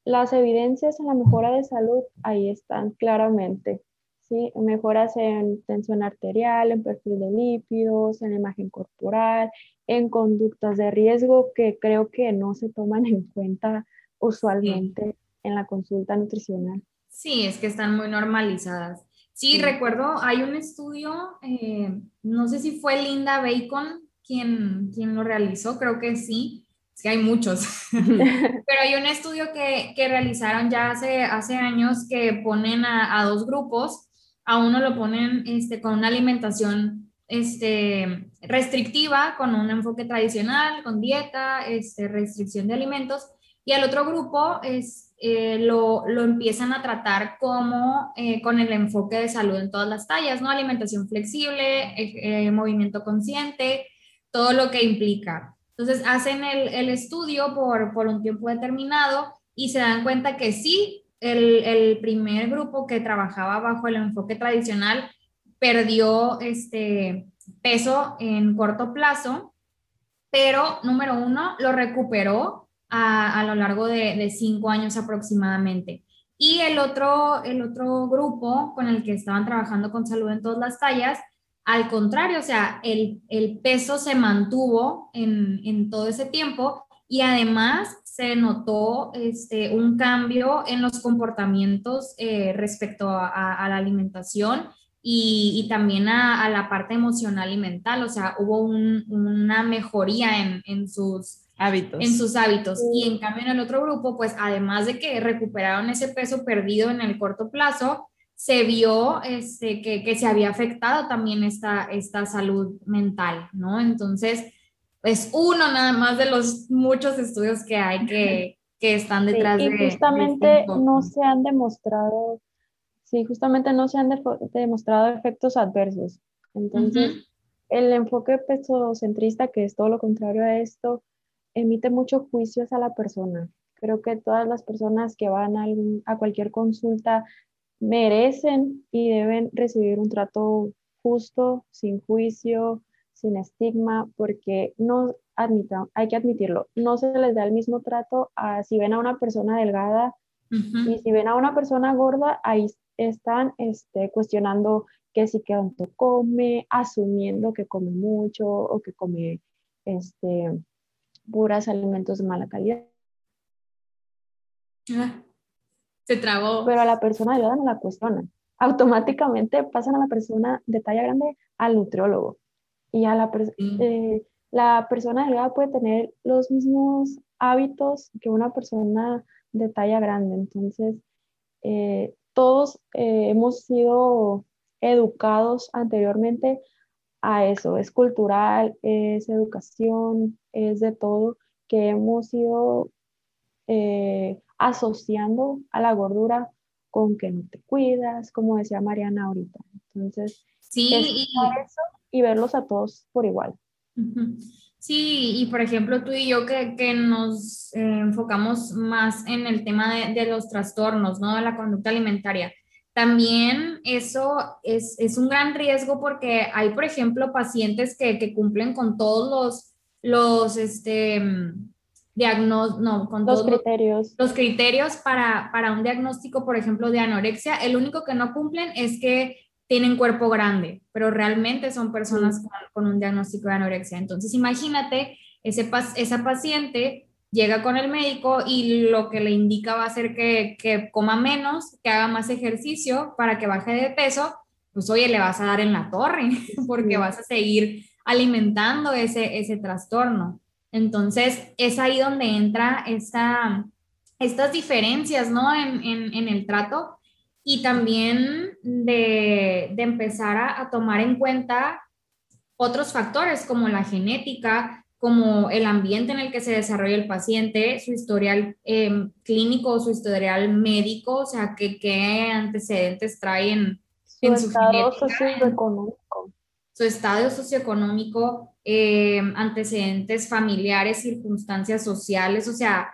las evidencias en la mejora de salud ahí están claramente. ¿sí? Mejoras en tensión arterial, en perfil de lípidos, en imagen corporal, en conductas de riesgo que creo que no se toman en cuenta usualmente en la consulta nutricional. Sí, es que están muy normalizadas. Sí, recuerdo, hay un estudio, eh, no sé si fue Linda Bacon quien, quien lo realizó, creo que sí, sí hay muchos, pero hay un estudio que, que, realizaron ya hace, hace años que ponen a, a dos grupos, a uno lo ponen este, con una alimentación este, restrictiva con un enfoque tradicional, con dieta, este, restricción de alimentos, y al otro grupo es, eh, lo, lo, empiezan a tratar como eh, con el enfoque de salud en todas las tallas, ¿no? Alimentación flexible, eh, movimiento consciente, todo lo que implica. Entonces hacen el, el estudio por, por, un tiempo determinado y se dan cuenta que sí, el, el primer grupo que trabajaba bajo el enfoque tradicional perdió este peso en corto plazo, pero número uno, lo recuperó a, lo largo de, cinco años aproximadamente. Y el otro, el otro grupo con el que estaban trabajando con salud en todas las tallas, al contrario, o sea, el, peso se mantuvo en, todo ese tiempo y además se notó este, un cambio en los comportamientos eh, respecto a, la alimentación y, también a, la parte emocional y mental, o sea, hubo una mejoría en, en, sus hábitos. En sus hábitos. Y en cambio en el otro grupo, pues además de que recuperaron ese peso perdido en el corto plazo, se vio este, que, que se había afectado también esta, esta salud mental, ¿no? Entonces, es uno nada más de los muchos estudios que hay que, que están detrás y de... Justamente no se han demostrado Sí, justamente no se han demostrado efectos adversos. Entonces, el enfoque pesocentrista, que es todo lo contrario a esto, emite muchos juicios a la persona. Creo que todas las personas que van a, a cualquier consulta merecen y deben recibir un trato justo, sin juicio, sin estigma, porque no admita, hay que admitirlo, no se les da el mismo trato a si ven a una persona delgada y si ven a una persona gorda, ahí están este, cuestionando que si que tanto come, asumiendo que come mucho o que come este, puras alimentos de mala calidad. Ah, se trabó. Pero a la persona delgada no la cuestionan. Automáticamente pasan a la persona de talla grande al nutriólogo. Y a la, eh, la persona delgada puede tener los mismos hábitos que una persona de talla grande. Entonces, eh, todos eh, hemos sido educados anteriormente a eso. Es cultural, es educación, es de todo que hemos ido eh, asociando a la gordura con que no te cuidas, como decía Mariana ahorita. Entonces, sí, y... eso y verlos a todos por igual. Sí, y por ejemplo, tú y yo que, que nos eh, enfocamos más en el tema de, de, los trastornos, ¿no? De la conducta alimentaria. También eso es, es, un gran riesgo porque hay, por ejemplo, pacientes que, que cumplen con todos los, los, este, diagnósticos, no, con los criterios. Los, los criterios para, para un diagnóstico, por ejemplo, de anorexia. El único que no cumplen es que tienen cuerpo grande, pero realmente son personas con, un diagnóstico de anorexia. Entonces, imagínate, ese, esa paciente llega con el médico y lo que le indica va a ser que, que, coma menos, que haga más ejercicio para que baje de peso, pues oye, le vas a dar en la torre, porque vas a seguir alimentando ese, ese trastorno. Entonces, es ahí donde entra esta, estas diferencias, ¿no? En, en, en el trato y también de, de empezar a, a, tomar en cuenta otros factores como la genética, como el ambiente en el que se desarrolla el paciente, su historial eh, clínico, su historial médico, o sea, qué, qué antecedentes traen en su estado socioeconómico. Su estado socioeconómico, eh, antecedentes familiares, circunstancias sociales, o sea,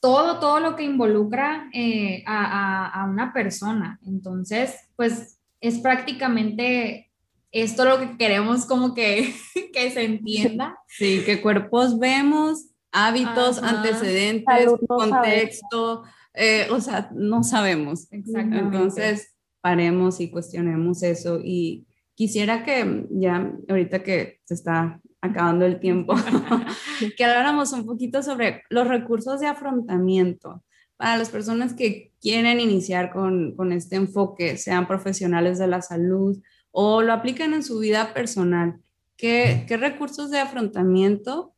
todo, todo lo que involucra eh, a, a, una persona. Entonces, pues es prácticamente esto lo que queremos como que, que se entienda. Sí, que cuerpos vemos, hábitos, antecedentes, contexto, eh, o sea, no sabemos. Exactamente. Entonces, paremos y cuestionemos eso. Y quisiera que ya, ahorita que se está acabando el tiempo, que habláramos un poquito sobre los recursos de afrontamiento para las personas que quieren iniciar con, con este enfoque, sean profesionales de la salud o lo aplican en su vida personal. ¿Qué, qué recursos de afrontamiento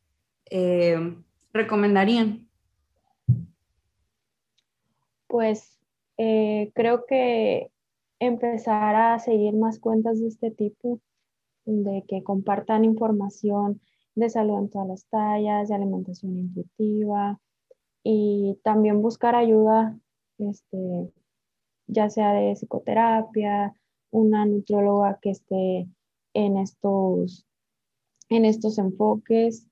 eh, recomendarían? Pues eh, creo que empezar a seguir más cuentas de este tipo de que compartan información de salud en todas las tallas, de alimentación intuitiva y también buscar ayuda, este, ya sea de psicoterapia, una nutrióloga que esté en estos, en estos enfoques.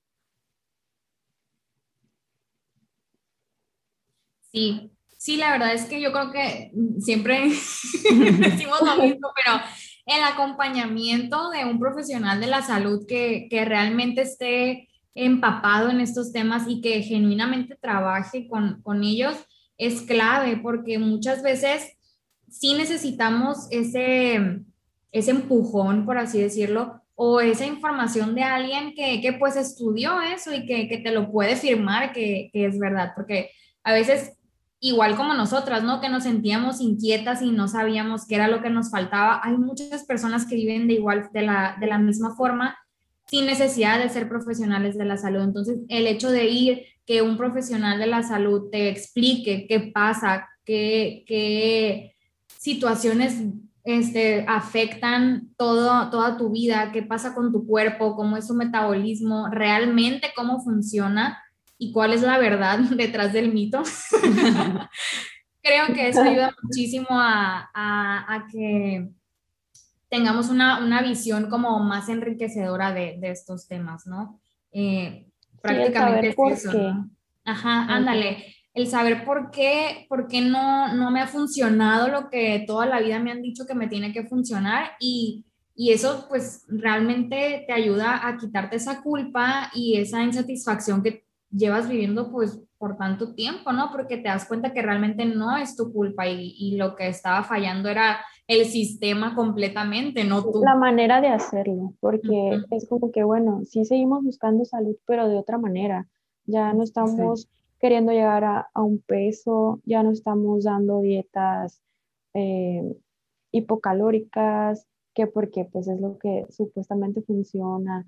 Sí, sí, la verdad es que yo creo que siempre decimos lo mismo, pero el acompañamiento de un profesional de la salud que, realmente esté empapado en estos temas y que genuinamente trabaje con, con ellos es clave porque muchas veces sí necesitamos ese, ese empujón, por así decirlo, o esa información de alguien que, que pues estudió eso y que, que, te lo puede firmar que, que es verdad, porque a veces igual como nosotras, ¿no? Que nos sentíamos inquietas y no sabíamos qué era lo que nos faltaba. Hay muchas personas que viven de igual, de la, de la misma forma, sin necesidad de ser profesionales de la salud. Entonces, el hecho de ir, que un profesional de la salud te explique qué pasa, qué, qué situaciones este, afectan todo, toda tu vida, qué pasa con tu cuerpo, cómo es su metabolismo, realmente cómo funciona, y cuál es la verdad detrás del mito. Creo que eso ayuda muchísimo a, a, a que tengamos una, una, visión como más enriquecedora de, de estos temas, ¿no? Eh, prácticamente es eso, ¿no? Ajá, ándale. El saber por qué, por qué no, no me ha funcionado lo que toda la vida me han dicho que me tiene que funcionar y, y eso pues realmente te ayuda a quitarte esa culpa y esa insatisfacción que llevas viviendo pues por tanto tiempo, ¿no? Porque te das cuenta que realmente no es tu culpa y, y lo que estaba fallando era el sistema completamente, no tú. La manera de hacerlo, porque es como que, bueno, sí seguimos buscando salud, pero de otra manera. Ya no estamos queriendo llegar a, un peso, ya no estamos dando dietas eh, hipocalóricas, que porque pues es lo que supuestamente funciona,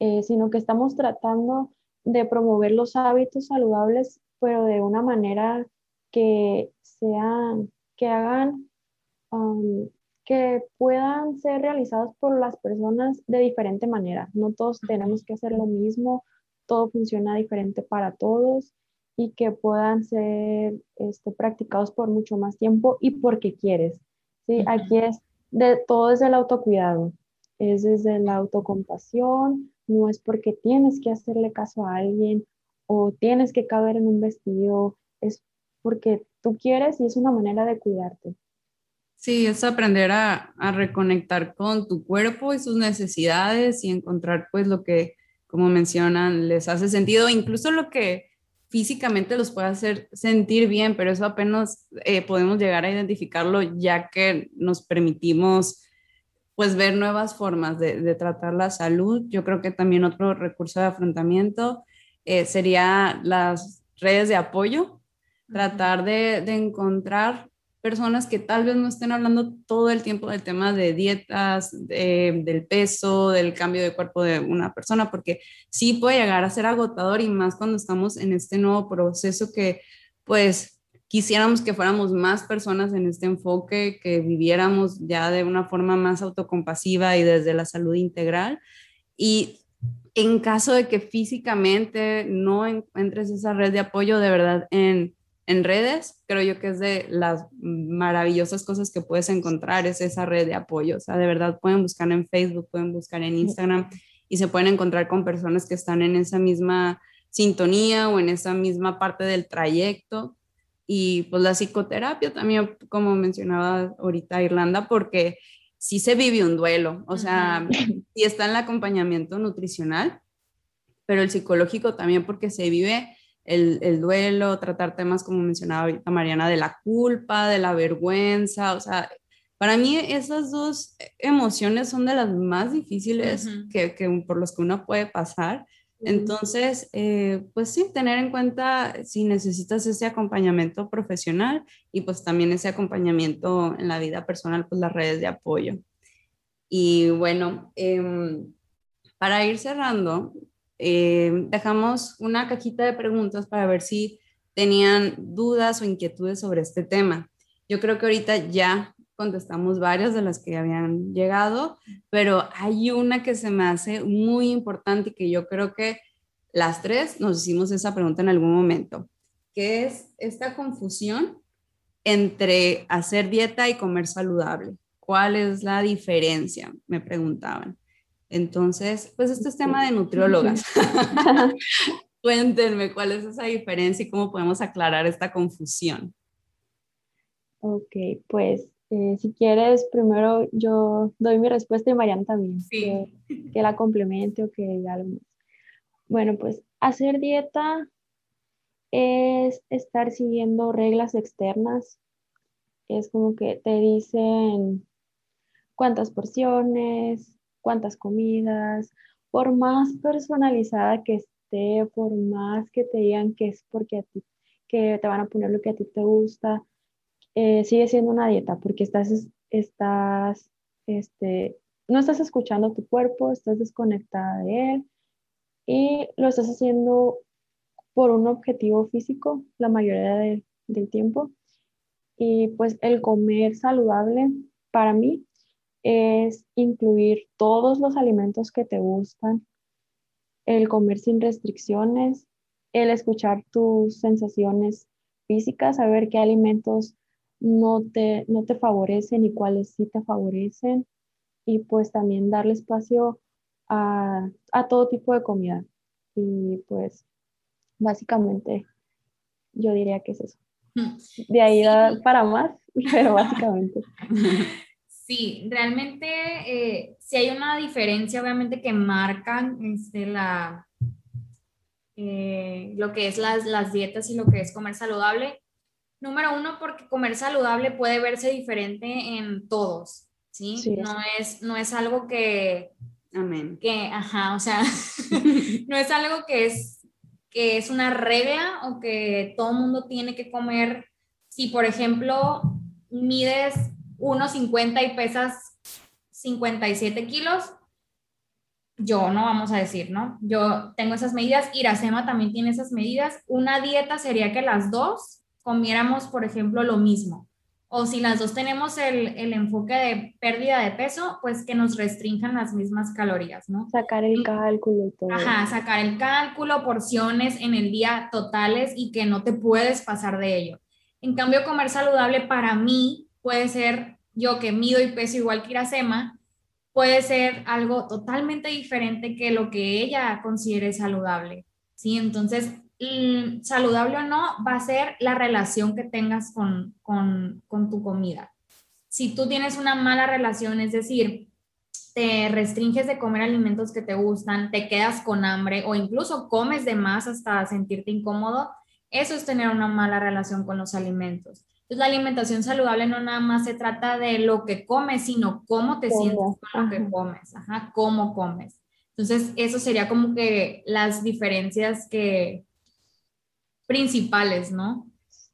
eh, sino que estamos tratando de promover los hábitos saludables, pero de una manera que sean, que hagan, um, que puedan ser realizados por las personas de diferente manera. No todos tenemos que hacer lo mismo, todo funciona diferente para todos y que puedan ser este, practicados por mucho más tiempo y porque quieres. ¿sí? Aquí es de todo desde el autocuidado, es desde la autocompasión, no es porque tienes que hacerle caso a alguien o tienes que caber en un vestido, es porque tú quieres y es una manera de cuidarte. Sí, es aprender a, reconectar con tu cuerpo y sus necesidades y encontrar pues lo que, como mencionan, les hace sentido, incluso lo que físicamente los puede hacer sentir bien, pero eso apenas eh, podemos llegar a identificarlo ya que nos permitimos pues ver nuevas formas de, tratar la salud. Yo creo que también otro recurso de afrontamiento eh, sería las redes de apoyo, tratar de, de encontrar personas que tal vez no estén hablando todo el tiempo del tema de dietas, del peso, del cambio de cuerpo de una persona, porque sí puede llegar a ser agotador y más cuando estamos en este nuevo proceso que pues quisiéramos que fuéramos más personas en este enfoque, que viviéramos ya de una forma más autocompasiva y desde la salud integral. Y en caso de que físicamente no encuentres esa red de apoyo, de verdad, en en redes, creo yo que es de las maravillosas cosas que puedes encontrar, es esa red de apoyo. O sea, de verdad pueden buscar en Facebook, pueden buscar en Instagram y se pueden encontrar con personas que están en esa misma sintonía o en esa misma parte del trayecto. Y pues la psicoterapia también, como mencionaba ahorita Irlanda, porque sí se vive un duelo, o sea, sí está en el acompañamiento nutricional, pero el psicológico también porque se vive el, duelo, tratar temas como mencionaba ahorita Mariana, de la culpa, de la vergüenza, o sea, para mí esas dos emociones son de las más difíciles que, por los que uno puede pasar. Entonces, eh, pues sí, tener en cuenta si necesitas ese acompañamiento profesional y pues también ese acompañamiento en la vida personal, pues las redes de apoyo. Y bueno, em, para ir cerrando, eh, dejamos una cajita de preguntas para ver si tenían dudas o inquietudes sobre este tema. Yo creo que ahorita ya contestamos varias de las que habían llegado, pero hay una que se me hace muy importante y que yo creo que las tres nos hicimos esa pregunta en algún momento, que es esta confusión entre hacer dieta y comer saludable. ¿Cuál es la diferencia? Me preguntaban. Entonces, pues este es tema de nutriólogas. Cuéntenme cuál es esa diferencia y cómo podemos aclarar esta confusión. Ok, pues eh, si quieres, primero yo doy mi respuesta y Mariana también, que, que, la complemente o que diga algo más. Bueno, pues hacer dieta es estar siguiendo reglas externas. Es como que te dicen cuántas porciones, cuántas comidas, por más personalizada que esté, por más que te digan que es porque a ti, que te van a poner lo que a ti te gusta, eh, sigue siendo una dieta porque estás, estás, este, no estás escuchando tu cuerpo, estás desconectada de él y lo estás haciendo por un objetivo físico la mayoría del tiempo. Y pues el comer saludable para mí es incluir todos los alimentos que te gustan, el comer sin restricciones, el escuchar tus sensaciones físicas, saber qué alimentos no te, no te favorecen y cuáles sí te favorecen, y pues también darle espacio a, a todo tipo de comida. Y pues básicamente yo diría que es eso. Hmm. De ahí para más, pero básicamente. Sí, realmente eh, si hay una diferencia, obviamente, que marcan este, la, eh, lo que es las, las dietas y lo que es comer saludable. Número uno, porque comer saludable puede verse diferente en todos, ¿sí? no, es, no es algo que... Amén. Que, ajá, o sea, no es algo que es que es una regla o que todo el mundo tiene que comer. Si, por ejemplo, mides 1,50 y pesas 57 kilos, yo no vamos a decir, ¿no? Yo tengo esas medidas, Iracema también tiene esas medidas. Una dieta sería que las dos comiéramos, por ejemplo, lo mismo o si las dos tenemos el, el, enfoque de pérdida de peso, pues que nos restrinjan las mismas calorías, ¿no? Sacar el cálculo y todo. Ajá, sacar el cálculo, porciones en el día totales y que no te puedes pasar de ello. En cambio, comer saludable para mí puede ser, yo que mido y peso igual que Iracema, puede ser algo totalmente diferente que lo que ella considere saludable, ¿sí? Entonces, saludable o no, va a ser la relación que tengas con, con, con tu comida. Si tú tienes una mala relación, es decir, te restringes de comer alimentos que te gustan, te quedas con hambre o incluso comes de más hasta sentirte incómodo, eso es tener una mala relación con los alimentos. Entonces, la alimentación saludable no nada más se trata de lo que comes, sino cómo te sientes con lo que comes, Ajá, cómo comes. Entonces, eso sería como que las diferencias que, principales, ¿no?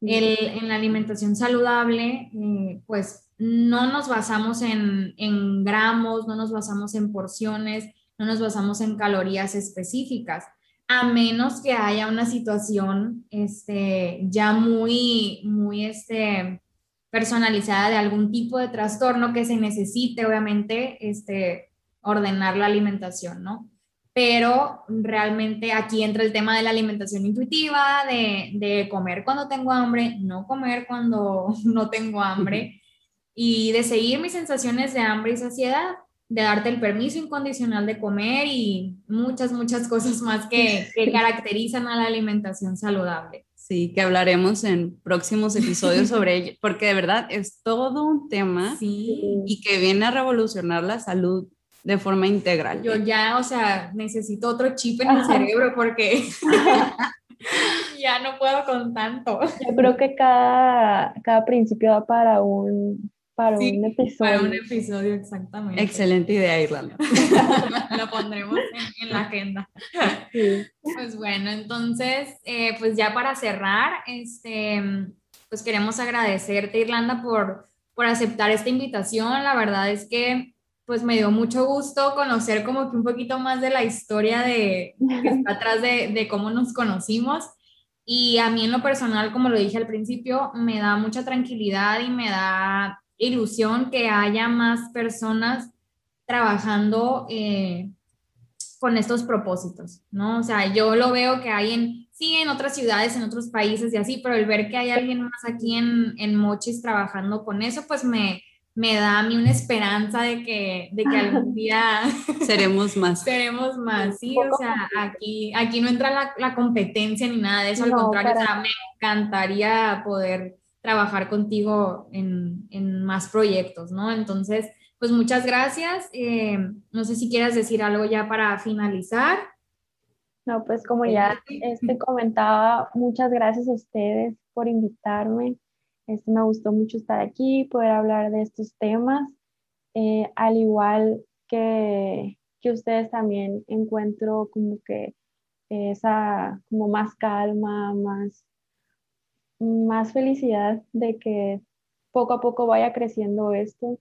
en la alimentación saludable, eh, pues no nos basamos en, en, gramos, no nos basamos en porciones, no nos basamos en calorías específicas, a menos que haya una situación este, ya muy, muy este, personalizada de algún tipo de trastorno que se necesite, obviamente, este, ordenar la alimentación, ¿no? Pero realmente aquí entra el tema de la alimentación intuitiva, de, comer cuando tengo hambre, no comer cuando no tengo hambre y de seguir mis sensaciones de hambre y saciedad, de darte el permiso incondicional de comer y muchas, muchas cosas más que, caracterizan a la alimentación saludable. Sí, que hablaremos en próximos episodios sobre ello, porque de verdad es todo un tema y que viene a revolucionar la salud de forma integral. Yo ya, o sea, necesito otro chip en el cerebro porque ya no puedo con tanto. Yo creo que cada, cada principio va para un, para un episodio. Para un episodio, exactamente. Excelente idea, Irlanda. Lo pondremos en, la agenda. Pues bueno, entonces, eh, pues ya para cerrar, este, pues queremos agradecerte, Irlanda, por, por aceptar esta invitación. La verdad es que pues me dio mucho gusto conocer como que un poquito más de la historia de que está atrás de, de, cómo nos conocimos. Y a mí en lo personal, como lo dije al principio, me da mucha tranquilidad y me da ilusión que haya más personas trabajando eh, con estos propósitos, ¿no? O sea, yo lo veo que hay en, sí, en otras ciudades, en otros países y así, pero el ver que hay alguien más aquí en, en Mochis trabajando con eso, pues me, me da a mí una esperanza de que, de que algún día seremos más. seremos más, sí, o sea, aquí, aquí no entra la, la competencia ni nada de eso, al contrario, o sea, me encantaría poder trabajar contigo en, en, más proyectos, ¿no? Entonces, pues muchas gracias. Eh, no sé si quieras decir algo ya para finalizar. No, pues como ya este comentaba, muchas gracias a ustedes por invitarme. Este, me gustó mucho estar aquí, poder hablar de estos temas, eh, al igual que, que ustedes también encuentro como que esa como más calma, más, más felicidad de que poco a poco vaya creciendo esto.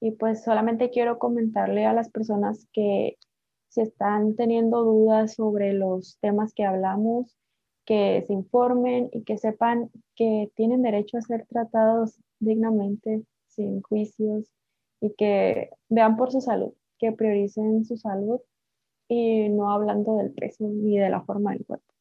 Y pues solamente quiero comentarle a las personas que si están teniendo dudas sobre los temas que hablamos, que se informen y que sepan que tienen derecho a ser tratados dignamente, sin juicios, y que vean por su salud, que prioricen su salud y no hablando del peso ni de la forma del cuerpo.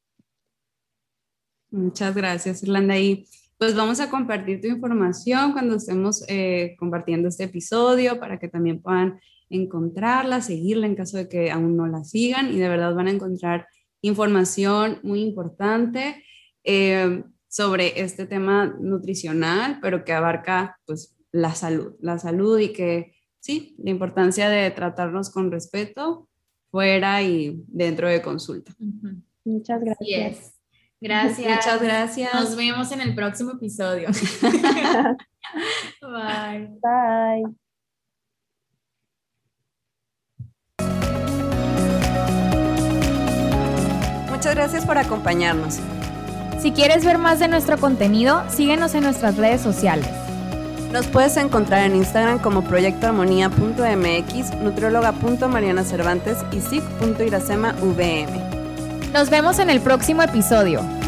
Muchas gracias, Irlanda. Y pues vamos a compartir tu información cuando estemos eh, compartiendo este episodio para que también puedan encontrarla, seguirla en caso de que aún no la sigan y de verdad van a encontrar información muy importante eh, sobre este tema nutricional, pero que abarca pues la salud, la salud y que sí, la importancia de tratarnos con respeto fuera y dentro de consulta. Muchas gracias. Gracias. Muchas gracias. Nos vemos en el próximo episodio. Bye. Bye. Muchas gracias por acompañarnos. Si quieres ver más de nuestro contenido, síguenos en nuestras redes sociales. Nos puedes encontrar en Instagram como proyectoarmonía.mx, nutrióloga.marianacervantes y sic.iracemavm. Nos vemos en el próximo episodio.